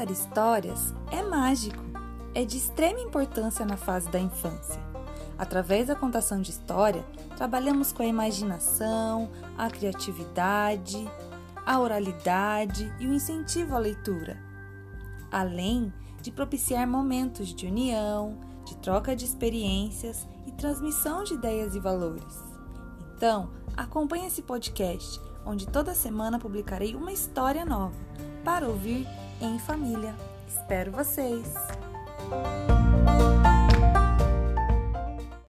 Contar histórias é mágico, é de extrema importância na fase da infância. Através da contação de história, trabalhamos com a imaginação, a criatividade, a oralidade e o incentivo à leitura, além de propiciar momentos de união, de troca de experiências e transmissão de ideias e valores. Então, acompanhe esse podcast, onde toda semana publicarei uma história nova para ouvir em família. Espero vocês!